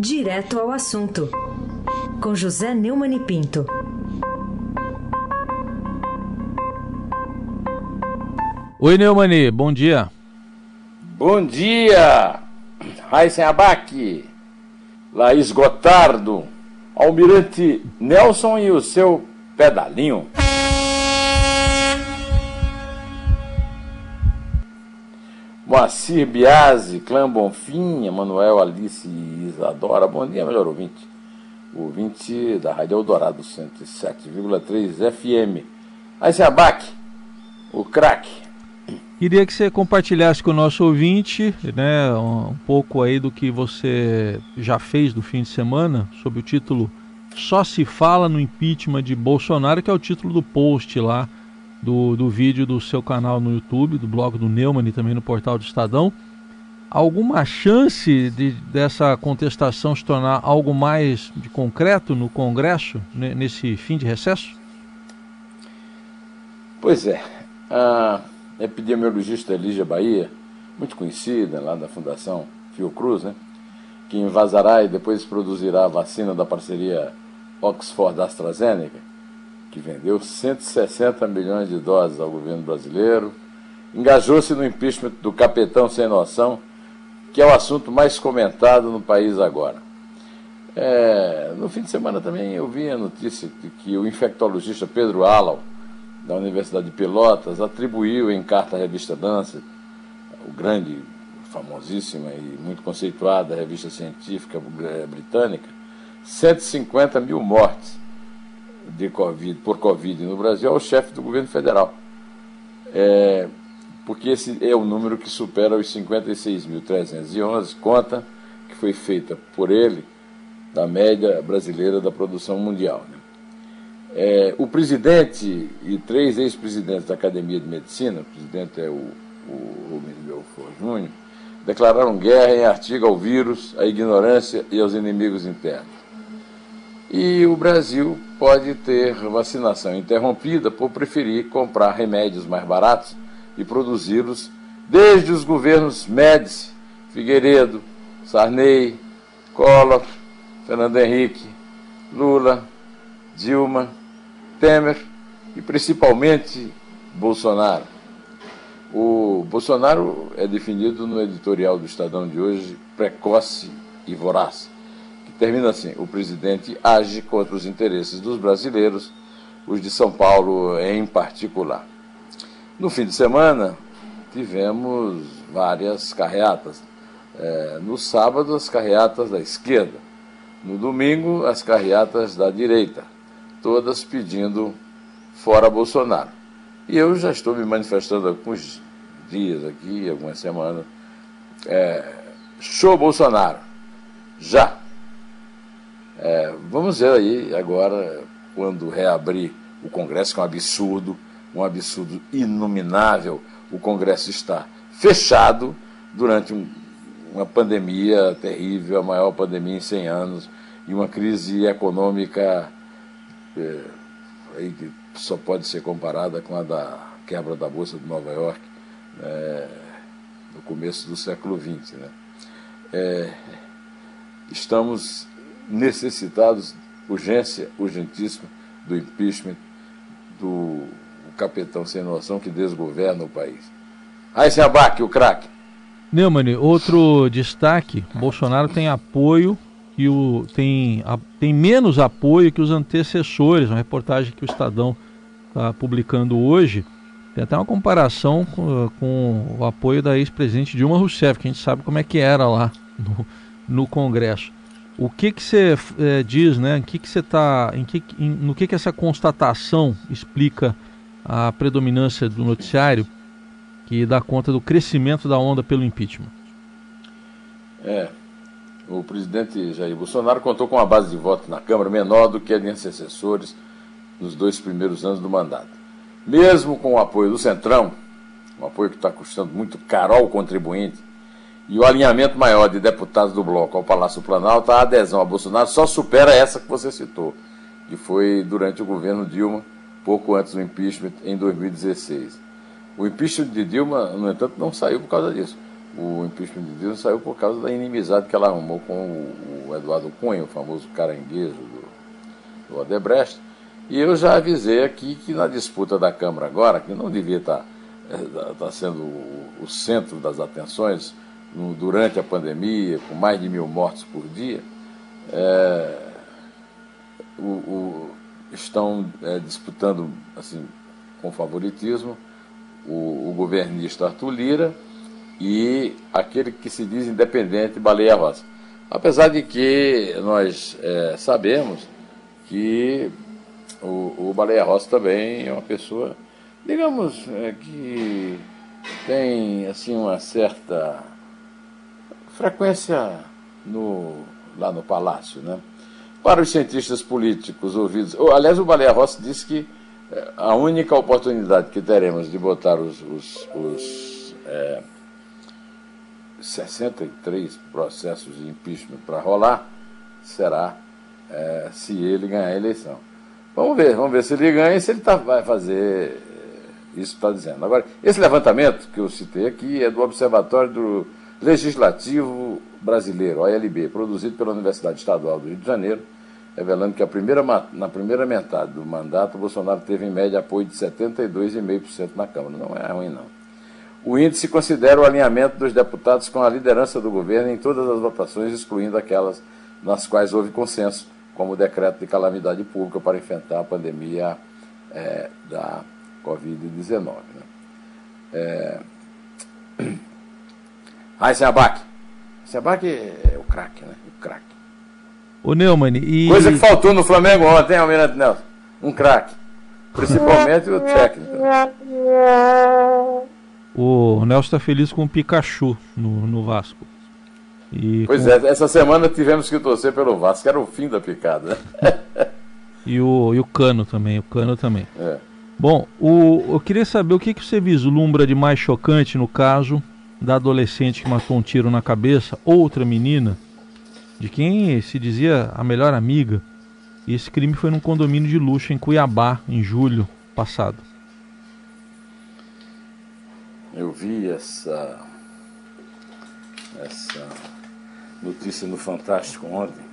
Direto ao assunto, com José Neumann e Pinto. Oi, Neumani, bom dia. Bom dia, Raíssen Abac, Laís Gotardo, Almirante Nelson e o seu pedalinho. Moacir Biasi, Clã Bonfim, Emanuel Alice e Isadora. Bom dia, melhor ouvinte. Ouvinte da Rádio Eldorado 107,3 FM. Aí se abaque, o craque. Queria que você compartilhasse com o nosso ouvinte né, um pouco aí do que você já fez no fim de semana, sob o título Só se fala no impeachment de Bolsonaro, que é o título do post lá do, do vídeo do seu canal no YouTube, do blog do Neumann e também no portal do Estadão. Alguma chance de, dessa contestação se tornar algo mais de concreto no Congresso nesse fim de recesso? Pois é. A epidemiologista Elígia Bahia, muito conhecida lá da Fundação Fiocruz, né, que invasará e depois produzirá a vacina da parceria Oxford-AstraZeneca, que vendeu 160 milhões de doses ao governo brasileiro, engajou-se no impeachment do capitão sem noção, que é o assunto mais comentado no país agora. É, no fim de semana também eu vi a notícia de que o infectologista Pedro Alau, da Universidade de Pelotas, atribuiu em carta à revista Lancet, o grande, famosíssima e muito conceituada revista científica britânica, 150 mil mortes de COVID, por Covid no Brasil é o chefe do governo federal. É, porque esse é o número que supera os 56.311, conta que foi feita por ele da média brasileira da produção mundial. Né? É, o presidente e três ex-presidentes da Academia de Medicina, o presidente é o, o Rubens Belfort Júnior, declararam guerra em artigo ao vírus, à ignorância e aos inimigos internos. E o Brasil pode ter vacinação interrompida por preferir comprar remédios mais baratos e produzi-los desde os governos Médici, Figueiredo, Sarney, Collor, Fernando Henrique, Lula, Dilma, Temer e principalmente Bolsonaro. O Bolsonaro é definido no editorial do Estadão de hoje precoce e voraz termina assim: o presidente age contra os interesses dos brasileiros, os de São Paulo em particular. No fim de semana, tivemos várias carreatas. É, no sábado, as carreatas da esquerda. No domingo, as carreatas da direita. Todas pedindo fora Bolsonaro. E eu já estou me manifestando há alguns dias aqui, algumas semanas. É, show Bolsonaro. Já. É, vamos ver aí agora, quando reabrir o Congresso, que é um absurdo, um absurdo inominável, o Congresso está fechado durante um, uma pandemia terrível, a maior pandemia em 100 anos, e uma crise econômica é, que só pode ser comparada com a da quebra da Bolsa de Nova York é, no começo do século XX. Né? É, estamos necessitados, urgência, urgentíssima, do impeachment do capitão sem noção que desgoverna o país. Aí se abaque o craque. Neumann, outro destaque, Bolsonaro tem apoio e o, tem, a, tem menos apoio que os antecessores, uma reportagem que o Estadão está publicando hoje. Tem até uma comparação com, com o apoio da ex-presidente Dilma Rousseff, que a gente sabe como é que era lá no, no Congresso. O que que você é, diz, né? Que que você tá, em que, em, no que que essa constatação explica a predominância do noticiário que dá conta do crescimento da onda pelo impeachment? É, o presidente Jair Bolsonaro contou com uma base de voto na Câmara menor do que a de antecessores nos dois primeiros anos do mandato. Mesmo com o apoio do Centrão, um apoio que está custando muito caro ao contribuinte, e o alinhamento maior de deputados do bloco ao Palácio Planalto, a adesão a Bolsonaro só supera essa que você citou, que foi durante o governo Dilma, pouco antes do impeachment, em 2016. O impeachment de Dilma, no entanto, não saiu por causa disso. o impeachment de Dilma saiu por causa da inimizade que ela arrumou com o, Eduardo Cunha, o famoso caranguejo do, do Odebrecht. E eu já avisei aqui que na disputa da Câmara agora, que não devia estar, estar tá, tá sendo o centro das atenções no, durante a pandemia, com mais de mil mortos por dia, é, o, o, estão é, disputando assim, com favoritismo o, o governista Arthur Lira e aquele que se diz independente, Baleia Rossi. Apesar de que nós é, sabemos que o, o Baleia Rossi também é uma pessoa, digamos, é, que tem assim uma certa frequência no, lá no palácio, né? Para os cientistas políticos ouvidos, aliás, o Baleia Rossi disse que é, a única oportunidade que teremos de botar os, os, os é, 63 processos de impeachment para rolar será é, se ele ganhar a eleição. Vamos ver, vamos ver se ele ganha e se ele tá, vai fazer isso que está dizendo. Agora, esse levantamento que eu citei aqui é do Observatório do Legislativo Brasileiro, OLB, produzido pela Universidade Estadual do Rio de Janeiro, revelando que primeira, na primeira metade do mandato, Bolsonaro teve em média apoio de 72,5% na Câmara. Não é ruim, não. O índice considera o alinhamento dos deputados com a liderança do governo em todas as votações, excluindo aquelas nas quais houve consenso, como o decreto de calamidade pública para enfrentar a pandemia é, da Covid-19. Né? É... Raíssa Abac. Raíssa Abac é o craque, né? O craque. O Neumann, e... Coisa que faltou no Flamengo ontem, Almirante Nelson. Um craque. Principalmente o técnico. O Nelson está feliz com o Pikachu no, no Vasco. E pois com... é, essa semana tivemos que torcer pelo Vasco, que era o fim da picada. e, o, e o Cano também, o Cano também. É. Bom, o, eu queria saber o que, que você vislumbra de mais chocante no caso da adolescente que matou um tiro na cabeça, outra menina, de quem se dizia a melhor amiga. E esse crime foi num condomínio de luxo em Cuiabá, em julho passado. Eu vi essa, essa notícia no Fantástico ontem.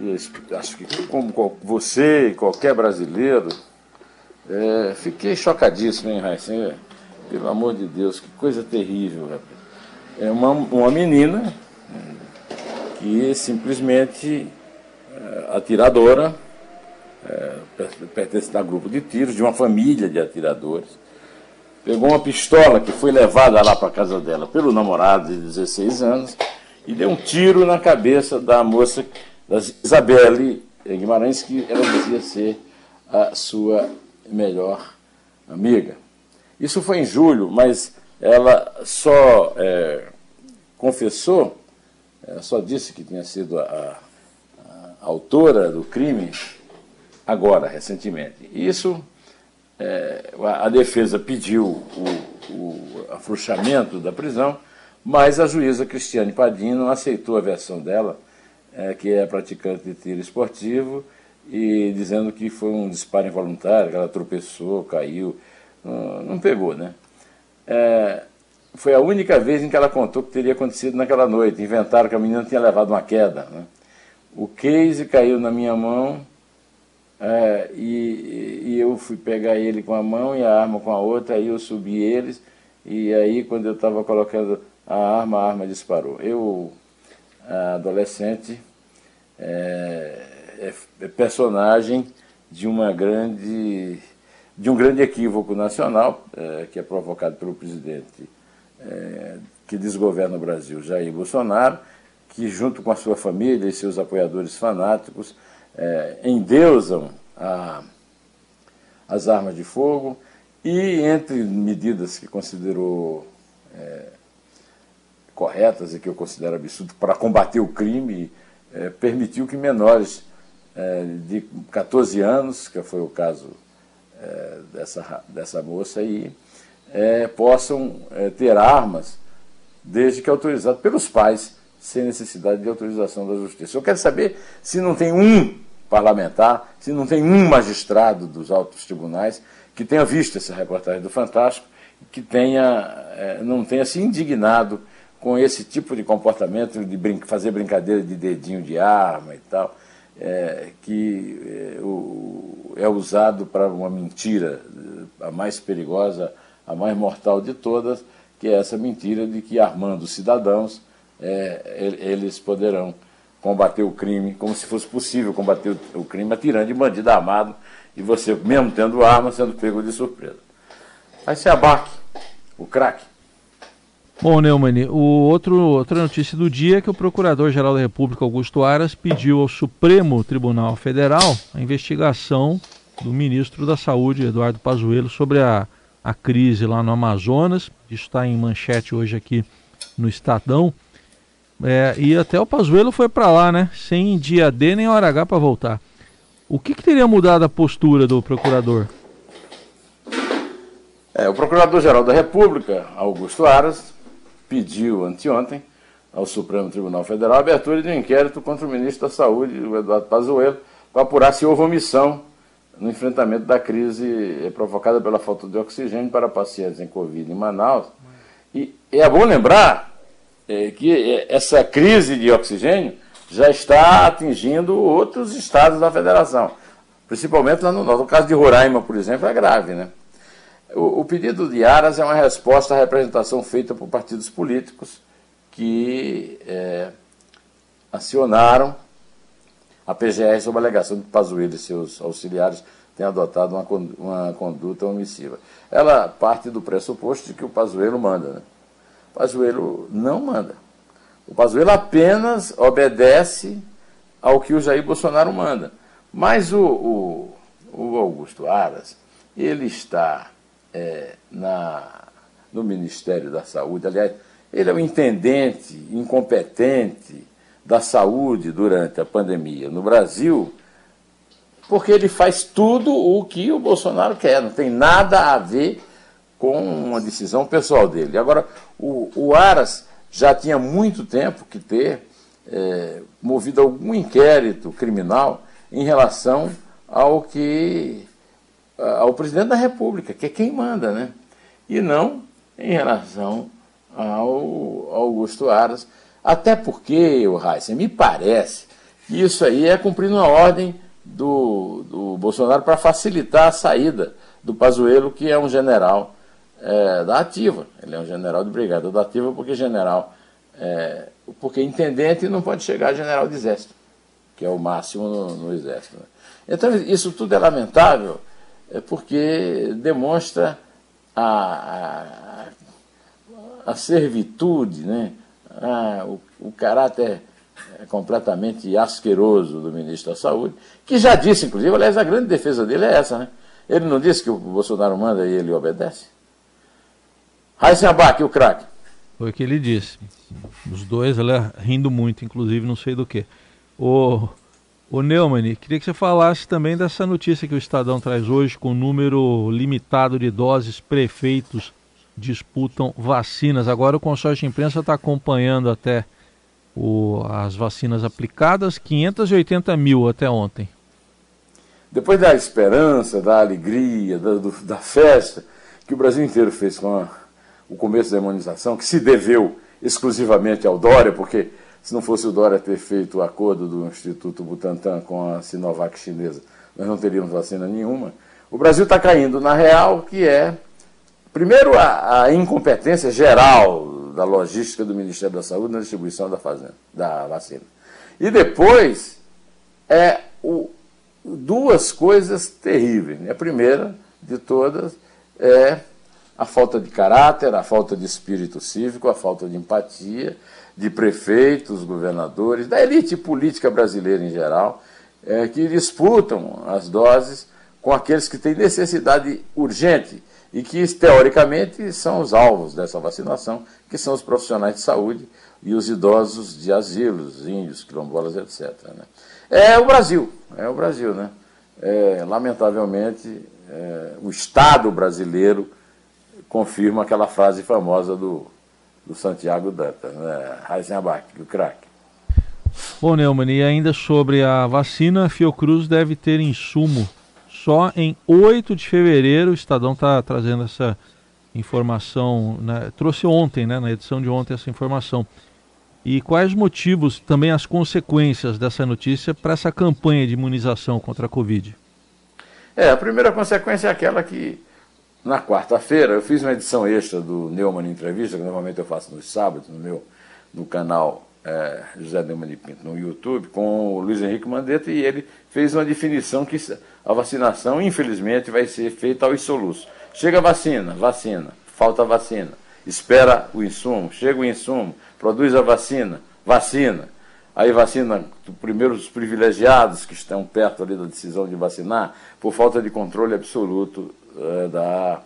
E acho que, como você e qualquer brasileiro, é, fiquei chocadíssimo, hein, Raíssa? Pelo amor de Deus, que coisa terrível. Rapaz. É uma, uma menina que simplesmente é, atiradora, é, pertence a grupo de tiros, de uma família de atiradores pegou uma pistola que foi levada lá para casa dela pelo namorado de 16 anos e deu um tiro na cabeça da moça, da Isabelle Guimarães, que ela dizia ser a sua melhor amiga. Isso foi em julho, mas ela só é, confessou, é, só disse que tinha sido a, a, autora do crime agora, recentemente. Isso é, a defesa pediu o, o afrouxamento da prisão, mas a juíza Cristiane Padinho aceitou a versão dela, é, que é praticante de tiro esportivo, e dizendo que foi um disparo involuntário, que ela tropeçou, caiu, não, não pegou, né? É, foi a única vez em que ela contou que teria acontecido naquela noite. Inventaram que a menina tinha levado uma queda. Né? O case caiu na minha mão é, e, e, eu fui pegar ele com a mão e a arma com a outra, aí eu subi eles, e aí quando eu estava colocando a arma, a arma disparou. Eu, adolescente, é, é, é personagem de uma grande de um grande equívoco nacional é, que é provocado pelo presidente é, que desgoverna o Brasil, Jair Bolsonaro, que junto com a sua família e seus apoiadores fanáticos é, endeusam a, as armas de fogo e, entre medidas que considerou corretas e que eu considero absurdo para combater o crime, permitiu que menores de 14 anos, que foi o caso é, dessa, dessa moça aí, é, possam ter armas desde que autorizadas pelos pais, sem necessidade de autorização da justiça. Eu quero saber se não tem um parlamentar, se não tem um magistrado dos altos tribunais que tenha visto essa reportagem do Fantástico, que tenha, é, não tenha se indignado com esse tipo de comportamento de brin fazer brincadeira de dedinho de arma e tal, é, que é, o, é usado para uma mentira, a mais perigosa, a mais mortal de todas, que é essa mentira de que armando cidadãos é, eles poderão combater o crime, como se fosse possível combater o crime atirando de bandido armado e você, mesmo tendo arma, sendo pego de surpresa. Aí se abaque, o craque. Bom, Neumann, o outro, outra notícia do dia é que o Procurador-Geral da República, Augusto Aras, pediu ao Supremo Tribunal Federal a investigação do ministro da Saúde, Eduardo Pazuello, sobre a, a crise lá no Amazonas. Isso está em manchete hoje aqui no Estadão. É, e até o Pazuello foi para lá, né? Sem dia D nem hora H para voltar. O que, que, teria mudado a postura do procurador? É, o Procurador-Geral da República, Augusto Aras, pediu anteontem ao Supremo Tribunal Federal a abertura de um inquérito contra o ministro da Saúde, o Eduardo Pazuello, para apurar se houve omissão no enfrentamento da crise provocada pela falta de oxigênio para pacientes em Covid em Manaus. E é bom lembrar é, que essa crise de oxigênio já está atingindo outros estados da federação, principalmente lá no norte. O caso de Roraima, por exemplo, é grave. Né? O, o pedido de Aras é uma resposta à representação feita por partidos políticos que é, acionaram a PGR sob a alegação de que Pazuello e seus auxiliares têm adotado uma, uma conduta omissiva. Ela parte do pressuposto de que o Pazuello manda. Né? O Pazuello não manda. O Pazuello apenas obedece ao que o Jair Bolsonaro manda. Mas o, o, o Augusto Aras, ele está é, na, no Ministério da Saúde, aliás, ele é o intendente incompetente da saúde durante a pandemia no Brasil, porque ele faz tudo o que o Bolsonaro quer, não tem nada a ver com uma decisão pessoal dele. Agora, o, o Aras já tinha muito tempo que ter é, movido algum inquérito criminal em relação ao que ao presidente da República, que é quem manda, né? E não em relação ao Augusto Aras. Até porque, o Heisen, me parece que isso aí é cumprindo uma ordem do, do Bolsonaro para facilitar a saída do Pazuello, que é um general é, da ativa. Ele é um general de brigada da ativa, porque general, é, porque intendente não pode chegar a general de exército, que é o máximo no, no exército. Né? Então, isso tudo é lamentável, é porque demonstra a, a, a servitude, né? A, o, o caráter completamente asqueroso do ministro da Saúde, que já disse, inclusive, aliás, a grande defesa dele é essa, né? Ele não disse que o Bolsonaro manda e ele obedece? Raíssen Abac, o craque. Foi o que ele disse. Os dois, ela rindo muito, inclusive, não sei do que. O, o Neumann, queria que você falasse também dessa notícia que o Estadão traz hoje, com o número limitado de doses, prefeitos disputam vacinas. Agora o consórcio de imprensa está acompanhando até o, as vacinas aplicadas, 580 mil até ontem. Depois da esperança, da alegria, da, do, da festa que o Brasil inteiro fez com a o começo da imunização, que se deveu exclusivamente ao Dória, porque se não fosse o Dória ter feito o acordo do Instituto Butantan com a Sinovac chinesa, nós não teríamos vacina nenhuma. O Brasil está caindo na real, que é, primeiro, a, a, incompetência geral da logística do Ministério da Saúde na distribuição da, fazenda, da vacina. E depois, é o, duas coisas terríveis. A primeira de todas é a falta de caráter, a falta de espírito cívico, a falta de empatia de prefeitos, governadores, da elite política brasileira em geral, é, que disputam as doses com aqueles que têm necessidade urgente e que, teoricamente, são os alvos dessa vacinação, que são os profissionais de saúde e os idosos de asilos, índios, quilombolas, etc. Né? É o Brasil, é o Brasil, né? É, lamentavelmente, é, o Estado brasileiro confirma aquela frase famosa do, do Santiago Dantas, né? Heisenbach, o craque. Bom, Neumann, e ainda sobre a vacina, a Fiocruz deve ter insumo só em 8 de fevereiro. O Estadão está trazendo essa informação, né, trouxe ontem, né, na edição de ontem, essa informação. E quais motivos, também as consequências dessa notícia para essa campanha de imunização contra a Covid? É, a primeira consequência é aquela que, na quarta-feira, eu fiz uma edição extra do Neumann Entrevista, que normalmente eu faço nos sábados, no meu no canal é, José Neumann de Pinto, no YouTube, com o Luiz Henrique Mandetta, e ele fez uma definição que a vacinação, infelizmente, vai ser feita aos soluços. Chega vacina, vacina, falta vacina, espera o insumo, chega o insumo, produz a vacina, vacina. Aí vacina primeiro os privilegiados que estão perto ali da decisão de vacinar, por falta de controle absoluto é, da,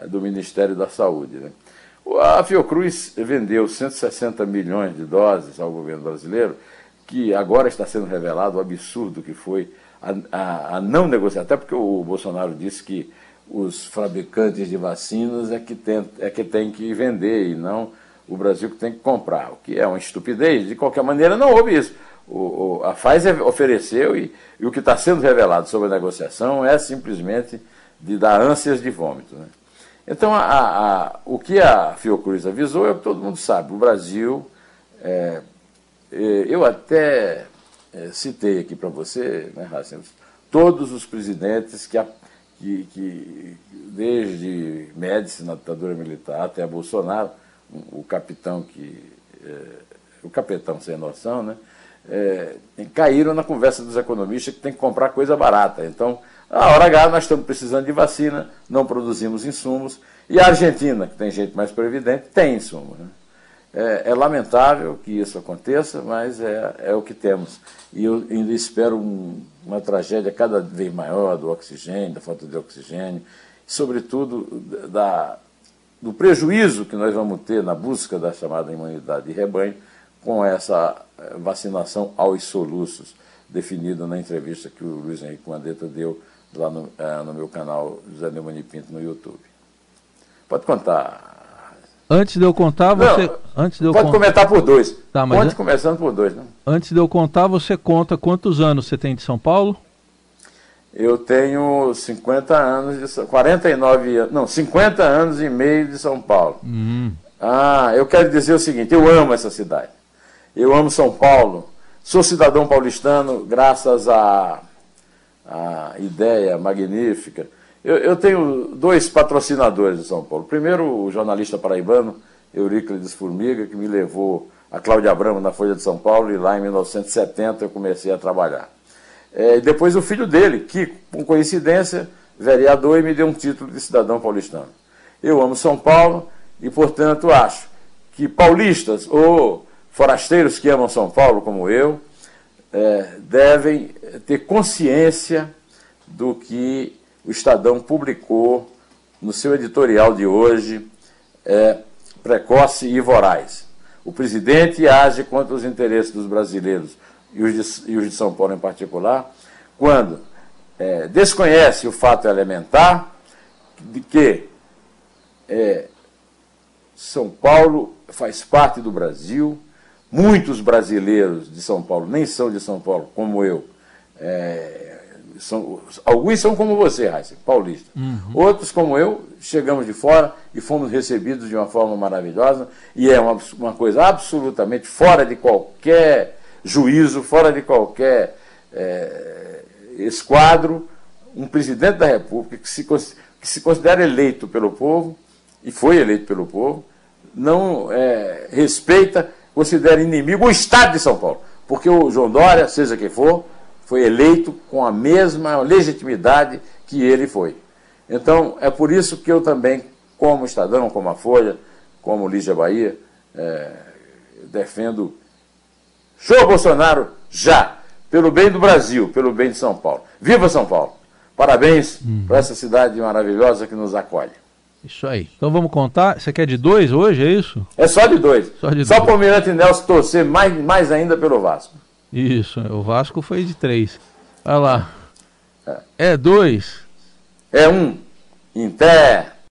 é, do Ministério da Saúde. Né? A Fiocruz vendeu 160 milhões de doses ao governo brasileiro, que agora está sendo revelado o absurdo que foi a, a, a não negociar, até porque o Bolsonaro disse que os fabricantes de vacinas é que, tem, é que tem que vender e não o Brasil que tem que comprar, o que é uma estupidez. De qualquer maneira, não houve isso. O, o, a Pfizer ofereceu e, e o que está sendo revelado sobre a negociação é simplesmente de dar ânsias de vômito. Né? Então, a, a, o que a Fiocruz avisou é o que todo mundo sabe. O Brasil, é, é eu até é, citei aqui para você, né, Racine, todos os presidentes que, que, que, desde Médici, na ditadura militar, até Bolsonaro, o capitão que. É, o capitão sem noção, né? É, caíram na conversa dos economistas que tem que comprar coisa barata. Então, a hora H nós estamos precisando de vacina, não produzimos insumos, e a Argentina, que tem gente mais previdente, tem insumo. Né? É, é, lamentável que isso aconteça, mas é, é o que temos. E eu ainda espero um, uma tragédia cada vez maior do oxigênio, da falta de oxigênio, sobretudo da, do prejuízo que nós vamos ter na busca da chamada imunidade de rebanho com essa eh, vacinação aos soluços, definida na entrevista que o Luiz Henrique Mandetta deu lá no, é, no meu canal José Neumann Pinto no YouTube. Pode contar. Antes de eu contar, você. Não, antes de eu pode comentar por dois. Tá, mas an... começando por dois. Né? Antes de eu contar, você conta quantos anos você tem de São Paulo? Eu tenho 50 anos de 49 anos. Não, 50 anos e meio de São Paulo. Uhum. Ah, eu quero dizer o seguinte, eu amo essa cidade. Eu amo São Paulo. Sou cidadão paulistano graças a a ideia magnífica. Eu, eu, tenho dois patrocinadores de São Paulo. Primeiro, o jornalista paraibano Euríclides Formiga, que me levou a Cláudia Abramo na Folha de São Paulo, e lá em 1970 eu comecei a trabalhar. É, depois o filho dele, que, com coincidência, vereador e me deu um título de cidadão paulistano. Eu amo São Paulo e, portanto, acho que paulistas ou forasteiros que amam São Paulo, como eu, é, devem ter consciência do que o Estadão publicou no seu editorial de hoje, é, precoce e voraz. O presidente age contra os interesses dos brasileiros e os de, e os de São Paulo em particular, quando é, desconhece o fato elementar de que é, São Paulo faz parte do Brasil, Muitos brasileiros de São Paulo nem são de São Paulo, como eu. É, são, alguns são como você, Raíssa, paulista. Uhum. Outros, como eu, chegamos de fora e fomos recebidos de uma forma maravilhosa. E é uma, uma coisa absolutamente fora de qualquer juízo, fora de qualquer é, esquadro, um presidente da República que se, que se considera eleito pelo povo, e foi eleito pelo povo, não é, respeita considera inimigo o Estado de São Paulo. Porque o João Dória, seja quem for, foi eleito com a mesma legitimidade que ele foi. Então, é por isso que eu também, como Estadão, como a Folha, como Lígia Bahia, é, defendo show Bolsonaro já, pelo bem do Brasil, pelo bem de São Paulo. Viva São Paulo! Parabéns hum. para essa cidade maravilhosa que nos acolhe. Isso aí. Então vamos contar. Você quer de dois hoje, é isso? É só de dois. Só, de só para o Mirante Nelson torcer mais, mais ainda pelo Vasco. Isso, o Vasco foi de três. Olha lá. É, é dois. É um. Inter.